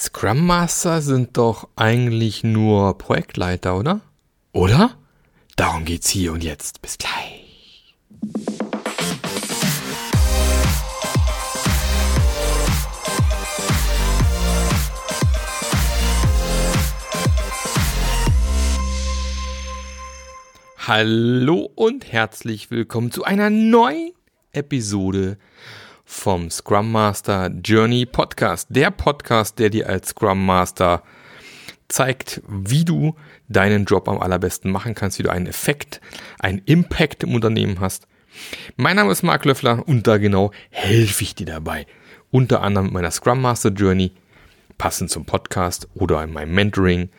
Scrum Master sind doch eigentlich nur Projektleiter, oder? Oder? Darum geht's hier und jetzt. Bis gleich. Hallo und herzlich willkommen zu einer neuen Episode vom Scrum Master Journey Podcast. Der Podcast, der dir als Scrum Master zeigt, wie du deinen Job am allerbesten machen kannst, wie du einen Effekt, einen Impact im Unternehmen hast. Mein Name ist Marc Löffler und da genau helfe ich dir dabei. Unter anderem mit meiner Scrum Master Journey, passend zum Podcast oder in meinem Mentoring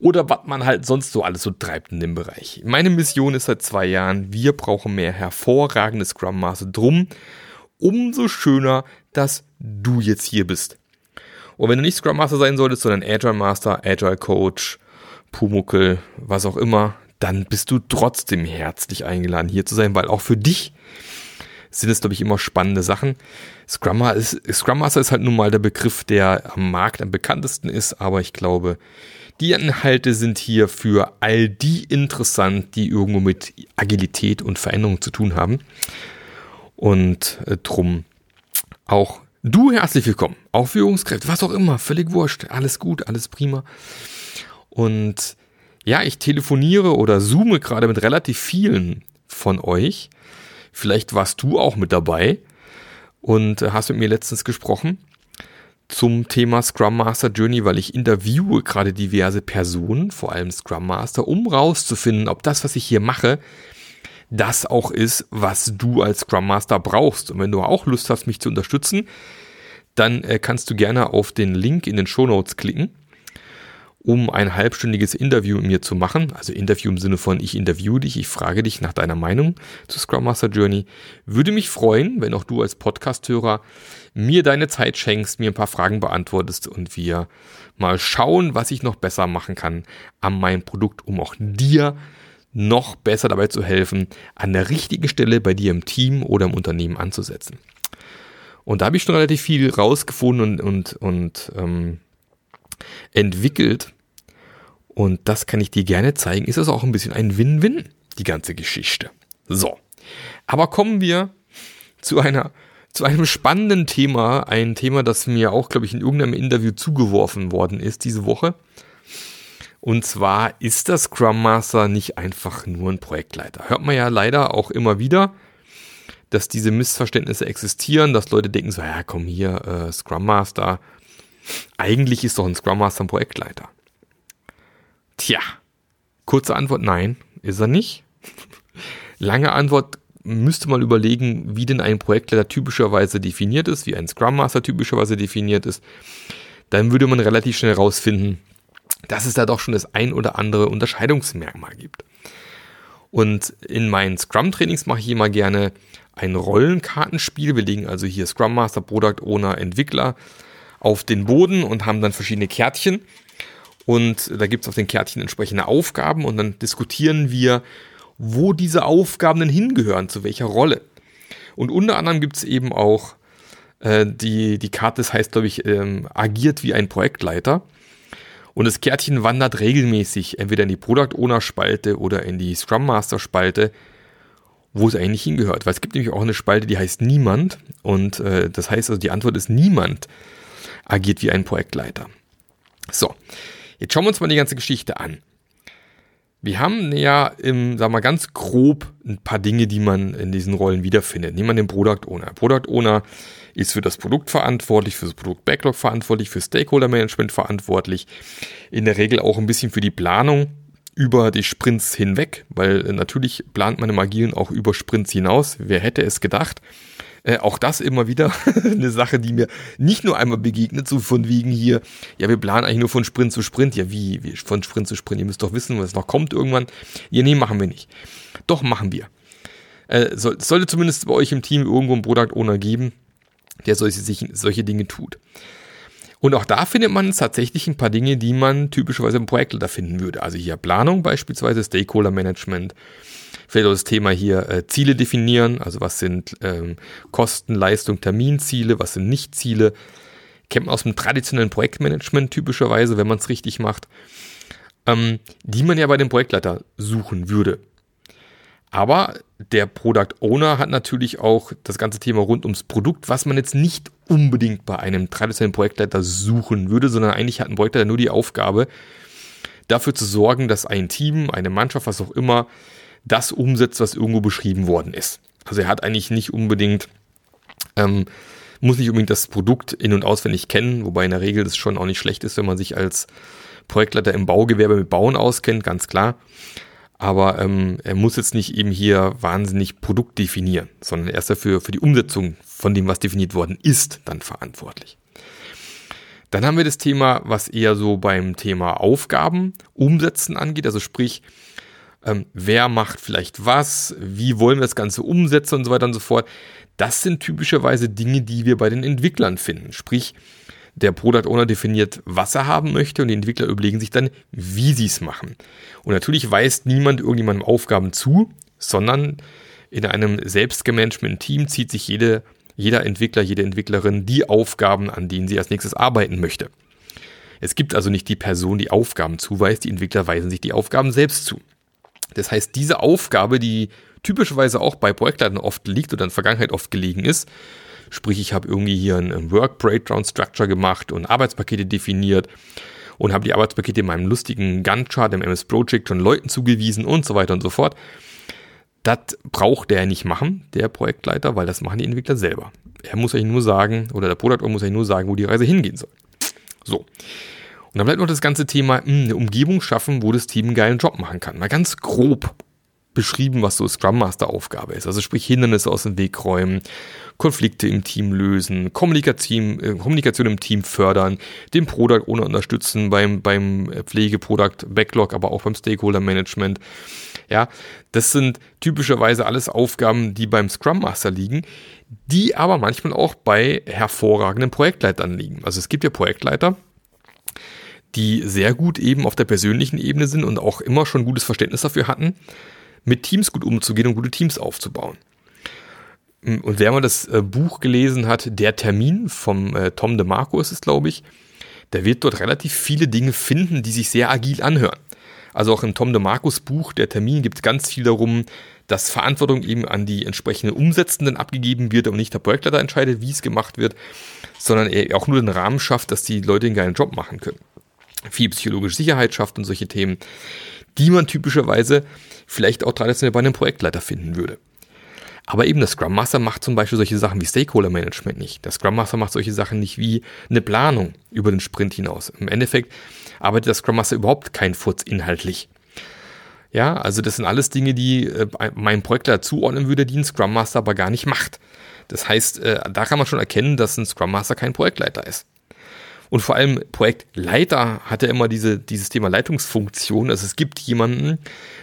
oder was man halt sonst so alles so treibt in dem Bereich. Meine Mission ist seit zwei Jahren, wir brauchen mehr hervorragende Scrum Master. Drum umso schöner, dass du jetzt hier bist. Und wenn du nicht Scrum Master sein solltest, sondern Agile Master, Agile Coach, Pumuckel, was auch immer, dann bist du trotzdem herzlich eingeladen, hier zu sein, weil auch für dich sind es, glaube ich, immer spannende Sachen. Scrum Master, ist, Scrum Master ist halt nun mal der Begriff, der am Markt am bekanntesten ist, aber ich glaube, die Inhalte sind hier für all die interessant, die irgendwo mit Agilität und Veränderung zu tun haben. Und äh, drum auch du herzlich willkommen. Auch Führungskräfte, was auch immer, völlig wurscht. Alles gut, alles prima. Und ja, ich telefoniere oder zoome gerade mit relativ vielen von euch. Vielleicht warst du auch mit dabei und äh, hast mit mir letztens gesprochen zum Thema Scrum Master Journey, weil ich interviewe gerade diverse Personen, vor allem Scrum Master, um rauszufinden, ob das, was ich hier mache, das auch ist, was du als Scrum Master brauchst. Und wenn du auch Lust hast, mich zu unterstützen, dann äh, kannst du gerne auf den Link in den Show Notes klicken, um ein halbstündiges Interview mit mir zu machen. Also Interview im Sinne von ich interview dich, ich frage dich nach deiner Meinung zu Scrum Master Journey. Würde mich freuen, wenn auch du als Podcasthörer mir deine Zeit schenkst, mir ein paar Fragen beantwortest und wir mal schauen, was ich noch besser machen kann an meinem Produkt, um auch dir noch besser dabei zu helfen, an der richtigen Stelle bei dir im Team oder im Unternehmen anzusetzen. Und da habe ich schon relativ viel rausgefunden und, und, und ähm, entwickelt. Und das kann ich dir gerne zeigen. Ist das auch ein bisschen ein Win-Win, die ganze Geschichte. So. Aber kommen wir zu einer zu einem spannenden Thema, ein Thema, das mir auch, glaube ich, in irgendeinem Interview zugeworfen worden ist diese Woche. Und zwar ist das Scrum Master nicht einfach nur ein Projektleiter. Hört man ja leider auch immer wieder, dass diese Missverständnisse existieren, dass Leute denken so, ja komm hier, äh, Scrum Master. Eigentlich ist doch ein Scrum Master ein Projektleiter. Tja, kurze Antwort, nein, ist er nicht. Lange Antwort, müsste mal überlegen, wie denn ein Projektleiter typischerweise definiert ist, wie ein Scrum Master typischerweise definiert ist. Dann würde man relativ schnell rausfinden, dass es da doch schon das ein oder andere Unterscheidungsmerkmal gibt. Und in meinen Scrum-Trainings mache ich immer gerne ein Rollenkartenspiel. Wir legen also hier Scrum Master, Product Owner, Entwickler auf den Boden und haben dann verschiedene Kärtchen. Und da gibt es auf den Kärtchen entsprechende Aufgaben und dann diskutieren wir, wo diese Aufgaben denn hingehören, zu welcher Rolle. Und unter anderem gibt es eben auch äh, die, die Karte, das heißt, glaube ich, ähm, agiert wie ein Projektleiter. Und das Kärtchen wandert regelmäßig entweder in die Product Owner Spalte oder in die Scrum Master Spalte, wo es eigentlich hingehört. Weil es gibt nämlich auch eine Spalte, die heißt Niemand. Und äh, das heißt also, die Antwort ist Niemand agiert wie ein Projektleiter. So, jetzt schauen wir uns mal die ganze Geschichte an. Wir haben ja im, sagen wir mal ganz grob ein paar Dinge, die man in diesen Rollen wiederfindet. Nehmen wir den Product Owner. Product Owner ist für das Produkt verantwortlich, für das Produkt Backlog verantwortlich, für Stakeholder Management verantwortlich, in der Regel auch ein bisschen für die Planung über die Sprints hinweg, weil natürlich plant man im Agilen auch über Sprints hinaus. Wer hätte es gedacht? Äh, auch das immer wieder eine Sache, die mir nicht nur einmal begegnet, so von wegen hier, ja, wir planen eigentlich nur von Sprint zu Sprint. Ja, wie, wie von Sprint zu Sprint? Ihr müsst doch wissen, was noch kommt irgendwann. Ja, nee, machen wir nicht. Doch, machen wir. Äh, soll, sollte zumindest bei euch im Team irgendwo einen Product Owner geben, der solche, sich, solche Dinge tut. Und auch da findet man tatsächlich ein paar Dinge, die man typischerweise im Projektleiter finden würde. Also hier Planung beispielsweise, Stakeholder Management, vielleicht auch das Thema hier äh, Ziele definieren, also was sind ähm, Kosten, Leistung, Terminziele, was sind Nichtziele, kennt man aus dem traditionellen Projektmanagement typischerweise, wenn man es richtig macht, ähm, die man ja bei dem Projektleiter suchen würde. Aber der Product Owner hat natürlich auch das ganze Thema rund ums Produkt, was man jetzt nicht unbedingt bei einem traditionellen Projektleiter suchen würde, sondern eigentlich hat ein Projektleiter nur die Aufgabe, dafür zu sorgen, dass ein Team, eine Mannschaft, was auch immer, das umsetzt, was irgendwo beschrieben worden ist. Also er hat eigentlich nicht unbedingt, ähm, muss nicht unbedingt das Produkt in- und auswendig kennen, wobei in der Regel das schon auch nicht schlecht ist, wenn man sich als Projektleiter im Baugewerbe mit Bauen auskennt, ganz klar. Aber ähm, er muss jetzt nicht eben hier wahnsinnig Produkt definieren, sondern er ist dafür für die Umsetzung von dem, was definiert worden ist, dann verantwortlich. Dann haben wir das Thema, was eher so beim Thema Aufgaben umsetzen angeht, also sprich, ähm, wer macht vielleicht was, wie wollen wir das Ganze umsetzen und so weiter und so fort. Das sind typischerweise Dinge, die wir bei den Entwicklern finden. Sprich, der Product Owner definiert, was er haben möchte und die Entwickler überlegen sich dann, wie sie es machen. Und natürlich weist niemand irgendjemandem Aufgaben zu, sondern in einem selbstgemanagten Team zieht sich jede jeder Entwickler, jede Entwicklerin die Aufgaben, an denen sie als nächstes arbeiten möchte. Es gibt also nicht die Person, die Aufgaben zuweist, die Entwickler weisen sich die Aufgaben selbst zu. Das heißt, diese Aufgabe, die typischerweise auch bei Projektleitern oft liegt oder in der Vergangenheit oft gelegen ist, sprich ich habe irgendwie hier ein Work Breakdown Structure gemacht und Arbeitspakete definiert und habe die Arbeitspakete in meinem lustigen Gantt-Chart im MS Project schon Leuten zugewiesen und so weiter und so fort. Das braucht der nicht machen, der Projektleiter, weil das machen die Entwickler selber. Er muss euch nur sagen, oder der Product muss euch nur sagen, wo die Reise hingehen soll. So. Und dann bleibt noch das ganze Thema, mh, hm, eine Umgebung schaffen, wo das Team einen geilen Job machen kann. Mal ganz grob beschrieben, was so Scrum Master Aufgabe ist. Also sprich Hindernisse aus dem Weg räumen, Konflikte im Team lösen, Kommunikation, äh, Kommunikation im Team fördern, den Product ohne unterstützen beim, beim Pflege-Product Backlog, aber auch beim Stakeholder Management. Ja, das sind typischerweise alles Aufgaben, die beim Scrum Master liegen, die aber manchmal auch bei hervorragenden Projektleitern liegen. Also es gibt ja Projektleiter, die sehr gut eben auf der persönlichen Ebene sind und auch immer schon gutes Verständnis dafür hatten, mit Teams gut umzugehen und gute Teams aufzubauen. Und wer mal das äh, Buch gelesen hat, Der Termin vom äh, Tom DeMarco ist es, glaube ich, der wird dort relativ viele Dinge finden, die sich sehr agil anhören. Also auch im Tom DeMarcos Buch, Der Termin, gibt es ganz viel darum, dass Verantwortung eben an die entsprechenden Umsetzenden abgegeben wird und nicht der Projektleiter entscheidet, wie es gemacht wird, sondern er auch nur den Rahmen schafft, dass die Leute einen geilen Job machen können. Viel psychologische Sicherheit schafft und solche Themen, die man typischerweise vielleicht auch traditionell bei einem Projektleiter finden würde. Aber eben der Scrum Master macht zum Beispiel solche Sachen wie Stakeholder Management nicht. Der Scrum Master macht solche Sachen nicht wie eine Planung über den Sprint hinaus. Im Endeffekt arbeitet der Scrum Master überhaupt kein Furz inhaltlich. Ja, also das sind alles Dinge, die äh, mein Projektleiter zuordnen würde, die ein Scrum Master aber gar nicht macht. Das heißt, äh, da kann man schon erkennen, dass ein Scrum Master kein Projektleiter ist. Und vor allem Projektleiter hat ja immer diese, dieses Thema Leitungsfunktion. Also es gibt jemanden,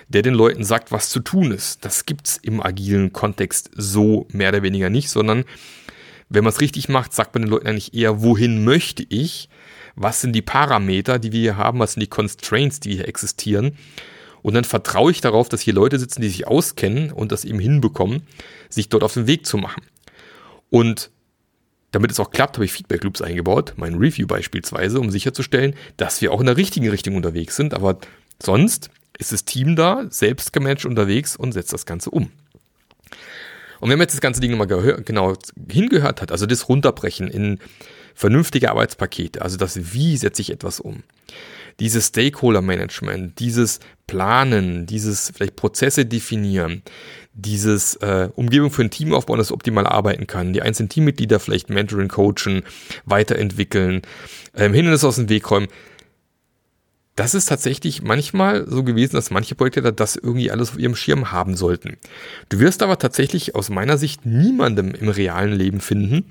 der den Leuten sagt, was zu tun ist. Das gibt's im agilen Kontext so mehr oder weniger nicht, sondern wenn man es richtig macht, sagt man den Leuten eigentlich eher, wohin möchte ich? Was sind die Parameter, die wir hier haben? Was sind die Constraints, die hier existieren? Und dann vertraue ich darauf, dass hier Leute sitzen, die sich auskennen und das eben hinbekommen, sich dort auf den Weg zu machen. Und damit es auch klappt, habe ich Feedback Loops eingebaut, mein Review beispielsweise, um sicherzustellen, dass wir auch in der richtigen Richtung unterwegs sind. Aber sonst ist das Team da, selbst gemanagt unterwegs und setzt das Ganze um. Und wenn man jetzt das ganze Ding nochmal genau hingehört hat, also das Runterbrechen in vernünftige Arbeitspakete, also das Wie setze ich etwas um, dieses Stakeholder-Management, dieses Planen, dieses vielleicht Prozesse definieren, dieses äh, Umgebung für ein Team aufbauen, das optimal arbeiten kann, die einzelnen Teammitglieder vielleicht mentoring, coachen, weiterentwickeln, ähm, Hindernisse aus dem Weg räumen. Das ist tatsächlich manchmal so gewesen, dass manche Projekte das irgendwie alles auf ihrem Schirm haben sollten. Du wirst aber tatsächlich aus meiner Sicht niemandem im realen Leben finden,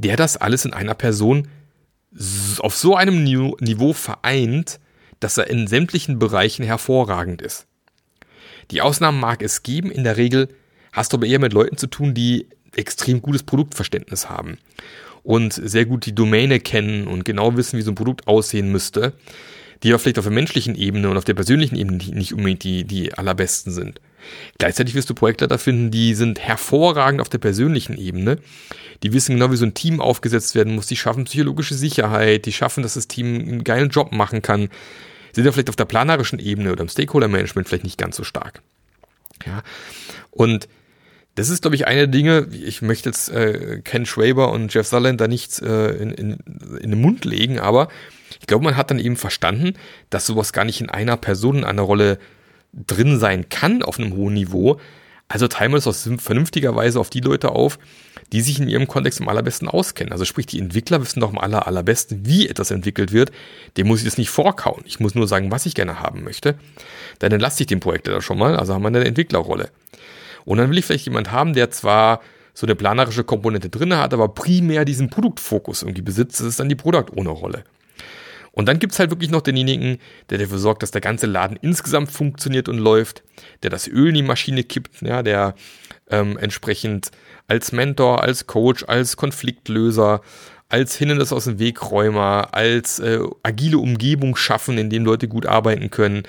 der das alles in einer Person auf so einem Niveau vereint, dass er in sämtlichen Bereichen hervorragend ist. Die Ausnahmen mag es geben, in der Regel hast du aber eher mit Leuten zu tun, die extrem gutes Produktverständnis haben und sehr gut die Domäne kennen und genau wissen, wie so ein Produkt aussehen müsste. Die aber vielleicht auf der menschlichen Ebene und auf der persönlichen Ebene nicht unbedingt die, die allerbesten sind. Gleichzeitig wirst du Projektleiter finden, die sind hervorragend auf der persönlichen Ebene. Die wissen genau, wie so ein Team aufgesetzt werden muss. Die schaffen psychologische Sicherheit. Die schaffen, dass das Team einen geilen Job machen kann. Sind ja vielleicht auf der planerischen Ebene oder im Stakeholder-Management vielleicht nicht ganz so stark. Ja. Und das ist, glaube ich, eine der Dinge, ich möchte jetzt äh, Ken Schwaber und Jeff Sutherland da nichts äh, in, in, in den Mund legen, aber ich glaube, man hat dann eben verstanden, dass sowas gar nicht in einer Person in einer Rolle drin sein kann auf einem hohen Niveau. Also teilen wir das vernünftigerweise auf die Leute auf, die sich in ihrem Kontext am allerbesten auskennen. Also sprich, die Entwickler wissen doch am aller, allerbesten, wie etwas entwickelt wird. Dem muss ich das nicht vorkauen. Ich muss nur sagen, was ich gerne haben möchte. Dann entlasse ich den Projekt da schon mal. Also haben wir eine Entwicklerrolle. Und dann will ich vielleicht jemand haben, der zwar so eine planerische Komponente drin hat, aber primär diesen Produktfokus irgendwie besitzt. Das ist dann die Product-Owner-Rolle. Und dann gibt's halt wirklich noch denjenigen, der dafür sorgt, dass der ganze Laden insgesamt funktioniert und läuft, der das Öl in die Maschine kippt, ja, der ähm, entsprechend als Mentor, als Coach, als Konfliktlöser, als Hindernis aus dem Wegräumer, als äh, agile Umgebung schaffen, in dem Leute gut arbeiten können,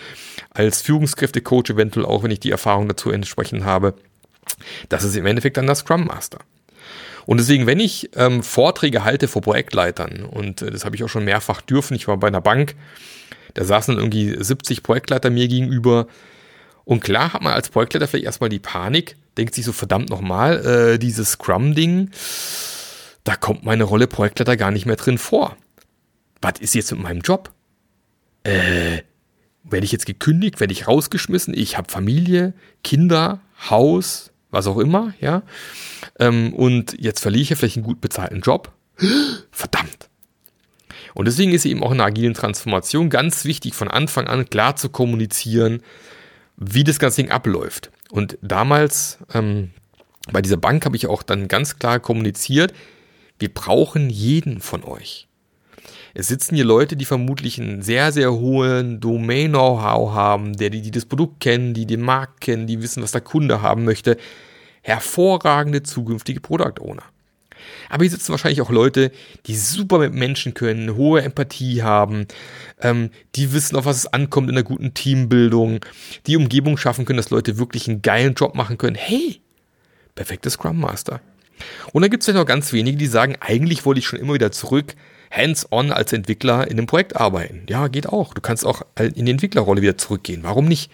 als Führungskräfte-Coach eventuell auch, wenn ich die Erfahrung dazu entsprechend habe. Das ist im Endeffekt dann das Scrum Master. Und deswegen, wenn ich ähm, Vorträge halte vor Projektleitern, und äh, das habe ich auch schon mehrfach dürfen, ich war bei einer Bank, da saßen irgendwie 70 Projektleiter mir gegenüber. Und klar hat man als Projektleiter vielleicht erstmal die Panik, denkt sich so verdammt nochmal, äh, dieses Scrum-Ding, da kommt meine Rolle Projektleiter gar nicht mehr drin vor. Was ist jetzt mit meinem Job? Äh, werde ich jetzt gekündigt? Werde ich rausgeschmissen? Ich habe Familie, Kinder, Haus, was auch immer, ja. Ähm, und jetzt verliere ich ja vielleicht einen gut bezahlten Job. Verdammt. Und deswegen ist eben auch in der agilen Transformation ganz wichtig, von Anfang an klar zu kommunizieren, wie das ganze Ding abläuft. Und damals ähm, bei dieser Bank habe ich auch dann ganz klar kommuniziert, wir brauchen jeden von euch. Es sitzen hier Leute, die vermutlich einen sehr, sehr hohen Domain-Know-how haben, der, die, die das Produkt kennen, die den Markt kennen, die wissen, was der Kunde haben möchte. Hervorragende zukünftige Product Owner. Aber hier sitzen wahrscheinlich auch Leute, die super mit Menschen können, hohe Empathie haben, ähm, die wissen, auf was es ankommt in einer guten Teambildung, die Umgebung schaffen können, dass Leute wirklich einen geilen Job machen können. Hey, perfektes Scrum Master. Und dann gibt es ja noch ganz wenige, die sagen, eigentlich wollte ich schon immer wieder zurück hands-on als Entwickler in einem Projekt arbeiten. Ja, geht auch. Du kannst auch in die Entwicklerrolle wieder zurückgehen. Warum nicht?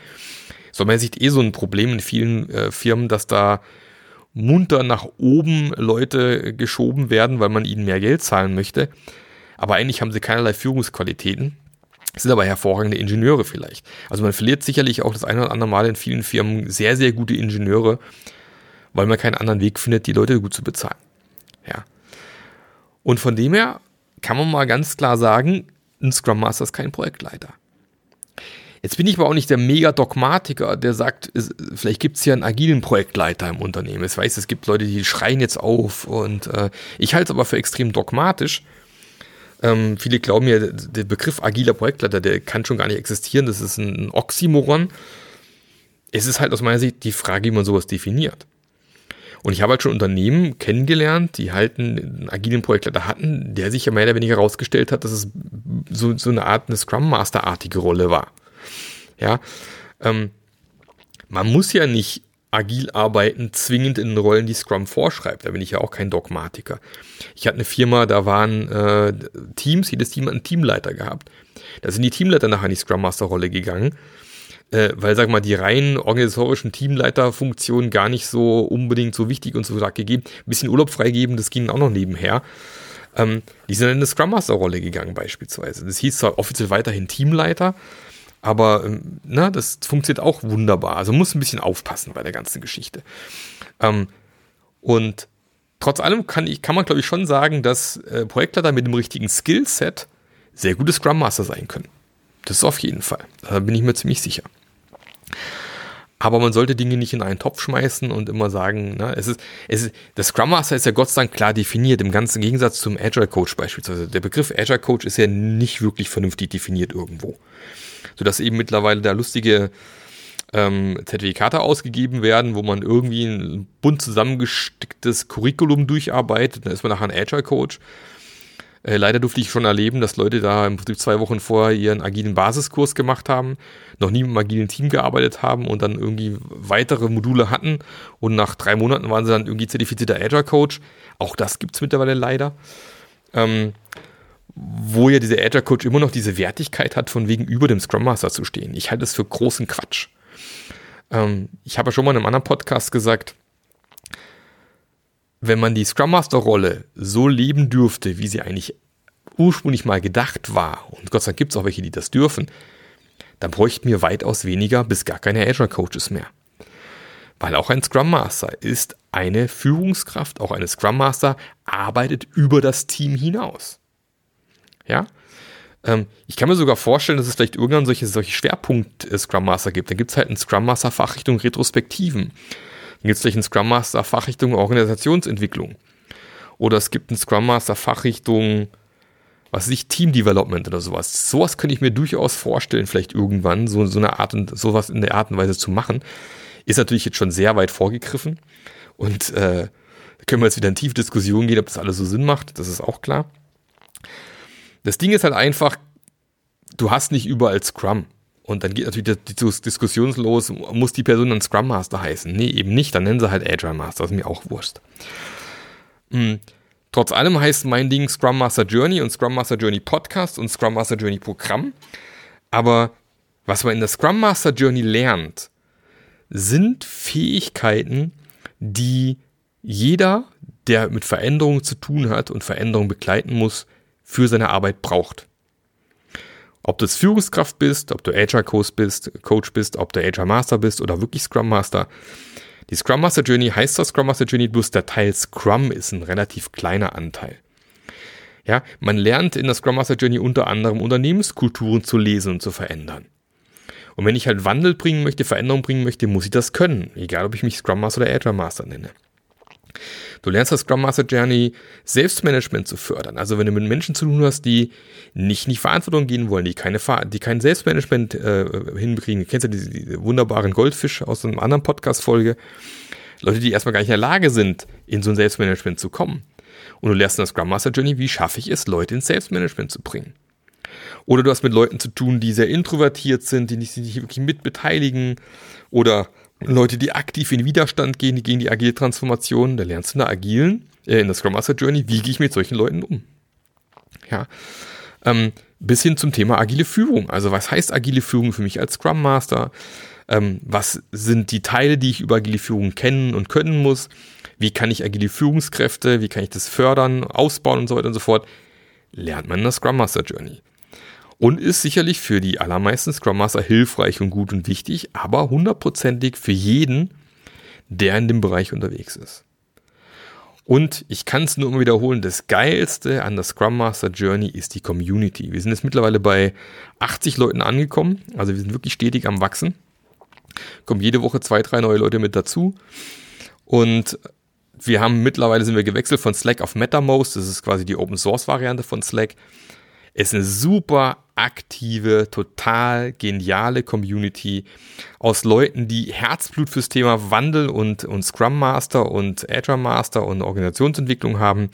So man sieht eh so ein Problem in vielen äh, Firmen, dass da munter nach oben Leute geschoben werden, weil man ihnen mehr Geld zahlen möchte. Aber eigentlich haben sie keinerlei Führungsqualitäten. Sind aber hervorragende Ingenieure vielleicht. Also man verliert sicherlich auch das eine oder andere Mal in vielen Firmen sehr, sehr gute Ingenieure, weil man keinen anderen Weg findet, die Leute gut zu bezahlen. Ja. Und von dem her kann man mal ganz klar sagen, ein Scrum Master ist kein Projektleiter. Jetzt bin ich aber auch nicht der Mega-Dogmatiker, der sagt, es, vielleicht gibt es hier einen agilen Projektleiter im Unternehmen. Ich weiß, es gibt Leute, die schreien jetzt auf und äh, ich halte es aber für extrem dogmatisch. Ähm, viele glauben mir, der Begriff agiler Projektleiter, der kann schon gar nicht existieren. Das ist ein Oxymoron. Es ist halt aus meiner Sicht die Frage, wie man sowas definiert. Und ich habe halt schon Unternehmen kennengelernt, die halt einen agilen Projektleiter hatten, der sich ja mehr oder weniger herausgestellt hat, dass es so, so eine Art, eine Scrum Master-artige Rolle war. Ja, ähm, man muss ja nicht agil arbeiten, zwingend in den Rollen, die Scrum vorschreibt. Da bin ich ja auch kein Dogmatiker. Ich hatte eine Firma, da waren äh, Teams, jedes Team hat einen Teamleiter gehabt. Da sind die Teamleiter nachher in die Scrum Master Rolle gegangen äh, weil, sag mal, die rein organisatorischen Teamleiterfunktionen gar nicht so unbedingt so wichtig und so stark gegeben. Ein bisschen Urlaub freigeben, das ging auch noch nebenher. Ähm, die sind in eine Scrum Master Rolle gegangen beispielsweise. Das hieß zwar offiziell weiterhin Teamleiter, aber ähm, na, das funktioniert auch wunderbar. Also muss ein bisschen aufpassen bei der ganzen Geschichte. Ähm, und trotz allem kann, ich, kann man, glaube ich, schon sagen, dass äh, Projektleiter mit dem richtigen Skillset sehr gute Scrum Master sein können. Das ist auf jeden Fall. Da bin ich mir ziemlich sicher. Aber man sollte Dinge nicht in einen Topf schmeißen und immer sagen, na, es ist, es ist, der Scrum Master ist ja Gott sei Dank klar definiert, im ganzen Gegensatz zum Agile Coach beispielsweise. Der Begriff Agile Coach ist ja nicht wirklich vernünftig definiert irgendwo. Sodass eben mittlerweile da lustige ähm, Zertifikate ausgegeben werden, wo man irgendwie ein bunt zusammengesticktes Curriculum durcharbeitet, dann ist man nachher ein Agile Coach. Äh, leider durfte ich schon erleben, dass Leute da im Prinzip zwei Wochen vorher ihren agilen Basiskurs gemacht haben, noch nie im agilen Team gearbeitet haben und dann irgendwie weitere Module hatten und nach drei Monaten waren sie dann irgendwie zertifizierter Agile Coach. Auch das gibt es mittlerweile leider. Ähm, wo ja dieser Agile Coach immer noch diese Wertigkeit hat, von wegen über dem Scrum Master zu stehen. Ich halte das für großen Quatsch. Ähm, ich habe ja schon mal in einem anderen Podcast gesagt, wenn man die Scrum Master Rolle so leben dürfte, wie sie eigentlich ursprünglich mal gedacht war, und Gott sei Dank gibt es auch welche, die das dürfen, dann bräuchten wir weitaus weniger bis gar keine Agile Coaches mehr. Weil auch ein Scrum Master ist eine Führungskraft, auch eine Scrum Master arbeitet über das Team hinaus. Ja? Ähm, ich kann mir sogar vorstellen, dass es vielleicht irgendwann solche, solche Schwerpunkt-Scrum Master gibt. Da gibt es halt einen Scrum Master Fachrichtung Retrospektiven. Dann gibt es vielleicht einen Scrum Master Fachrichtung Organisationsentwicklung. Oder es gibt einen Scrum Master Fachrichtung, was weiß ich, Team Development oder sowas. Sowas könnte ich mir durchaus vorstellen, vielleicht irgendwann so, so eine Art und sowas in der Art und Weise zu machen. Ist natürlich jetzt schon sehr weit vorgegriffen. Und äh, können wir jetzt wieder in tiefe Diskussionen gehen, ob das alles so Sinn macht. Das ist auch klar. Das Ding ist halt einfach, du hast nicht überall Scrum. Und dann geht natürlich die Diskussion los, muss die Person dann Scrum Master heißen? Nee, eben nicht, dann nennen sie halt Agile Master, ist mir auch wurscht. Mhm. Trotz allem heißt mein Ding Scrum Master Journey und Scrum Master Journey Podcast und Scrum Master Journey Programm. Aber was man in der Scrum Master Journey lernt, sind Fähigkeiten, die jeder, der mit Veränderungen zu tun hat und Veränderungen begleiten muss, für seine Arbeit braucht. Ob du jetzt Führungskraft bist, ob du Agile Coach bist, Coach bist, ob du Agile Master bist oder wirklich Scrum Master. Die Scrum Master Journey heißt das Scrum Master Journey, bloß der Teil Scrum ist ein relativ kleiner Anteil. Ja, man lernt in der Scrum Master Journey unter anderem Unternehmenskulturen zu lesen und zu verändern. Und wenn ich halt Wandel bringen möchte, Veränderung bringen möchte, muss ich das können. Egal, ob ich mich Scrum Master oder Agile Master nenne. Du lernst das Scrum Master Journey Selbstmanagement zu fördern. Also wenn du mit Menschen zu tun hast, die nicht in die Verantwortung gehen wollen, die keine die kein Selbstmanagement äh, hinbringen. Du kennst ja diese, diese wunderbaren Goldfisch aus einer anderen Podcast-Folge. Leute, die erstmal gar nicht in der Lage sind, in so ein Selbstmanagement zu kommen. Und du lernst in der Scrum Master Journey, wie schaffe ich es, Leute ins Selbstmanagement zu bringen. Oder du hast mit Leuten zu tun, die sehr introvertiert sind, die sich nicht wirklich mitbeteiligen oder Leute, die aktiv in Widerstand gehen gegen die agile Transformation, da lernst du in der agilen, äh, in der Scrum Master Journey, wie gehe ich mit solchen Leuten um. Ja. Ähm, bis hin zum Thema agile Führung. Also was heißt agile Führung für mich als Scrum Master? Ähm, was sind die Teile, die ich über agile Führung kennen und können muss? Wie kann ich agile Führungskräfte, wie kann ich das fördern, ausbauen und so weiter und so fort? Lernt man in der Scrum Master Journey und ist sicherlich für die allermeisten Scrum Master hilfreich und gut und wichtig, aber hundertprozentig für jeden, der in dem Bereich unterwegs ist. Und ich kann es nur immer wiederholen, das Geilste an der Scrum Master Journey ist die Community. Wir sind jetzt mittlerweile bei 80 Leuten angekommen, also wir sind wirklich stetig am Wachsen. Kommen jede Woche zwei, drei neue Leute mit dazu. Und wir haben mittlerweile sind wir gewechselt von Slack auf MetaMost, das ist quasi die Open Source Variante von Slack. Es ist eine super aktive, total geniale Community aus Leuten, die Herzblut fürs Thema Wandel und, und Scrum Master und Agile Master und Organisationsentwicklung haben,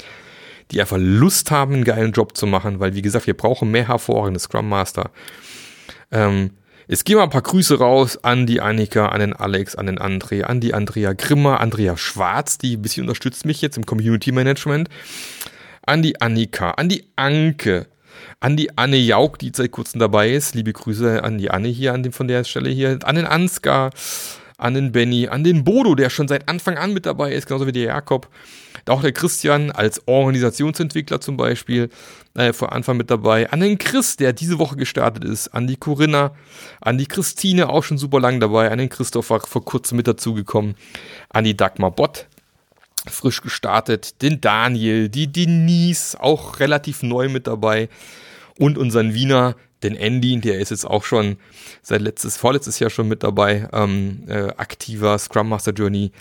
die einfach Lust haben, einen geilen Job zu machen, weil wie gesagt, wir brauchen mehr hervorragende Scrum Master. Ähm, es gehen mal ein paar Grüße raus an die Annika, an den Alex, an den André, an die Andrea Grimmer, Andrea Schwarz, die ein bisschen unterstützt mich jetzt im Community Management, an die Annika, an die Anke, an die Anne Jauk, die seit kurzem dabei ist. Liebe Grüße an die Anne hier an dem, von der Stelle hier. An den Ansgar, an den Benny, an den Bodo, der schon seit Anfang an mit dabei ist, genauso wie der Jakob. Auch der Christian als Organisationsentwickler zum Beispiel äh, vor Anfang mit dabei. An den Chris, der diese Woche gestartet ist. An die Corinna, an die Christine, auch schon super lang dabei. An den Christopher, vor kurzem mit dazugekommen. An die Dagmar Bott, frisch gestartet. Den Daniel, die Denise, auch relativ neu mit dabei. Und unseren Wiener, den Andy, der ist jetzt auch schon seit letztes, vorletztes Jahr schon mit dabei, ähm, äh, aktiver Scrum Master Journey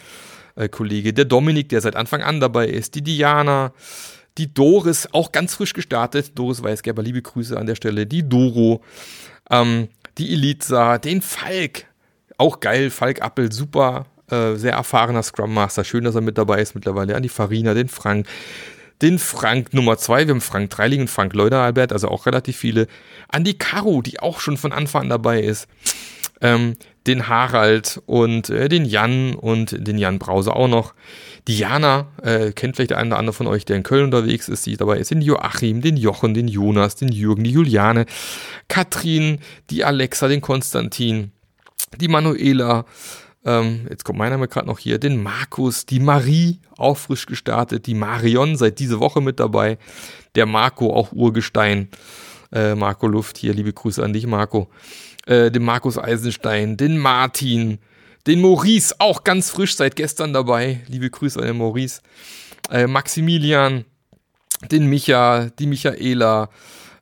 äh, Kollege, der Dominik, der seit Anfang an dabei ist, die Diana, die Doris, auch ganz frisch gestartet, Doris Weisgerber, liebe Grüße an der Stelle, die Doro, ähm, die Elitsa, den Falk, auch geil, Falk Appel, super, äh, sehr erfahrener Scrum Master, schön, dass er mit dabei ist mittlerweile, an die Farina, den Frank, den Frank Nummer 2, wir haben Frank Dreiling und Frank Leuderalbert, also auch relativ viele. Andi Caro, die auch schon von Anfang an dabei ist. Ähm, den Harald und äh, den Jan und den Jan Brause auch noch. Diana, äh, kennt vielleicht der eine oder andere von euch, der in Köln unterwegs ist, die dabei ist. Den Joachim, den Jochen, den Jonas, den Jürgen, die Juliane, Katrin, die Alexa, den Konstantin, die Manuela, ähm, jetzt kommt mein Name gerade noch hier, den Markus, die Marie, auch frisch gestartet, die Marion, seit diese Woche mit dabei, der Marco, auch Urgestein, äh, Marco Luft hier, liebe Grüße an dich, Marco, äh, den Markus Eisenstein, den Martin, den Maurice, auch ganz frisch seit gestern dabei, liebe Grüße an den Maurice, äh, Maximilian, den Micha, die Michaela,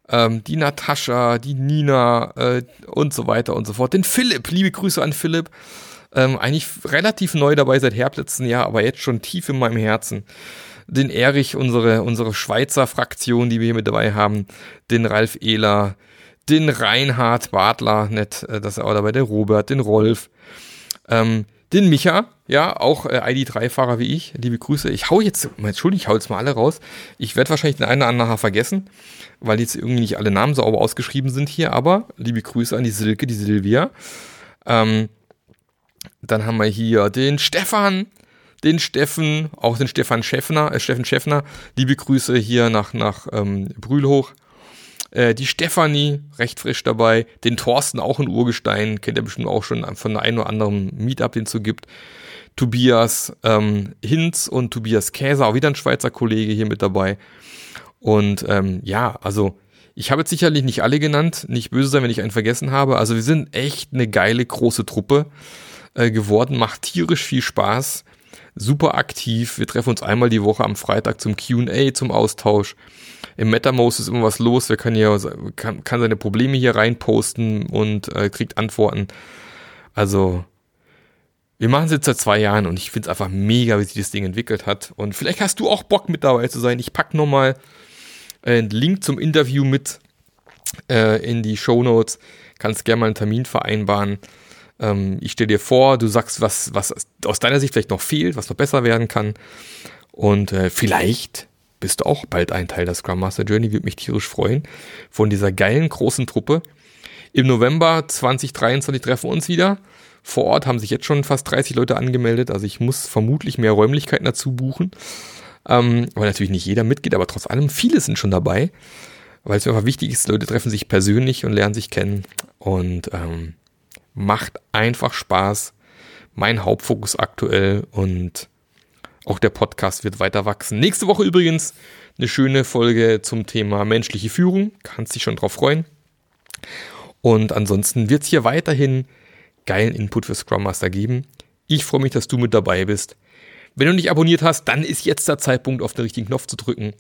ähm, die Natascha, die Nina äh, und so weiter und so fort. Den Philipp, liebe Grüße an Philipp. Ähm, eigentlich relativ neu dabei seit Herbst Jahr, aber jetzt schon tief in meinem Herzen. Den Erich, unsere, unsere Schweizer Fraktion, die wir hier mit dabei haben. Den Ralf Ehler, den Reinhard Bartler, nett, äh, dass er auch dabei, den Robert, den Rolf, ähm, den Micha, ja, auch äh, ID3-Fahrer wie ich. Liebe Grüße. Ich hau jetzt, entschuldigung, ich hau jetzt mal alle raus. Ich werde wahrscheinlich den einen oder anderen nachher vergessen, weil jetzt irgendwie nicht alle Namen sauber ausgeschrieben sind hier, aber liebe Grüße an die Silke, die Silvia. Ähm, dann haben wir hier den Stefan, den Steffen, auch den Stefan Schäffner, äh, Steffen Schäffner. Liebe Grüße hier nach, nach ähm, Brühl hoch. Äh, die Stefanie, recht frisch dabei. Den Thorsten, auch ein Urgestein, kennt ihr bestimmt auch schon von einem oder anderen Meetup, den es so gibt. Tobias ähm, Hinz und Tobias Käser, auch wieder ein Schweizer Kollege hier mit dabei. Und ähm, ja, also ich habe jetzt sicherlich nicht alle genannt, nicht böse sein, wenn ich einen vergessen habe. Also wir sind echt eine geile große Truppe äh, geworden, macht tierisch viel Spaß, super aktiv. Wir treffen uns einmal die Woche am Freitag zum Q&A, zum Austausch. Im MetaMost ist immer was los. Wer kann hier kann, kann seine Probleme hier reinposten und äh, kriegt Antworten. Also wir machen es jetzt seit zwei Jahren und ich finde es einfach mega, wie sich das Ding entwickelt hat. Und vielleicht hast du auch Bock mit dabei zu sein. Ich pack nochmal einen Link zum Interview mit äh, in die Show Notes. Kannst gerne mal einen Termin vereinbaren. Ähm, ich stelle dir vor, du sagst, was, was aus deiner Sicht vielleicht noch fehlt, was noch besser werden kann. Und äh, vielleicht bist du auch bald ein Teil der Scrum Master Journey, würde mich tierisch freuen. Von dieser geilen großen Truppe. Im November 2023 treffen wir uns wieder. Vor Ort haben sich jetzt schon fast 30 Leute angemeldet, also ich muss vermutlich mehr Räumlichkeiten dazu buchen. Ähm, weil natürlich nicht jeder mitgeht, aber trotz allem viele sind schon dabei, weil es mir einfach wichtig ist, Leute treffen sich persönlich und lernen sich kennen. Und ähm, macht einfach Spaß. Mein Hauptfokus aktuell und auch der Podcast wird weiter wachsen. Nächste Woche übrigens eine schöne Folge zum Thema menschliche Führung. Kannst dich schon drauf freuen. Und ansonsten wird es hier weiterhin geilen Input für Scrum Master geben. Ich freue mich, dass du mit dabei bist. Wenn du nicht abonniert hast, dann ist jetzt der Zeitpunkt, auf den richtigen Knopf zu drücken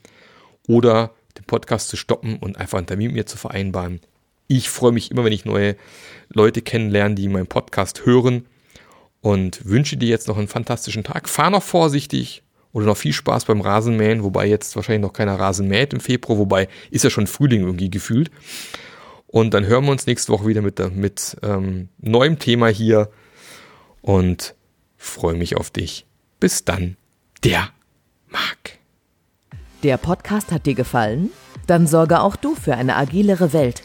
oder den Podcast zu stoppen und einfach einen Termin mit mir zu vereinbaren. Ich freue mich immer, wenn ich neue Leute kennenlerne, die meinen Podcast hören und wünsche dir jetzt noch einen fantastischen Tag. Fahr noch vorsichtig oder noch viel Spaß beim Rasenmähen, wobei jetzt wahrscheinlich noch keiner Rasen mäht im Februar, wobei ist ja schon Frühling irgendwie gefühlt. Und dann hören wir uns nächste Woche wieder mit, mit ähm, neuem Thema hier und freue mich auf dich. Bis dann, der Marc. Der Podcast hat dir gefallen? Dann sorge auch du für eine agilere Welt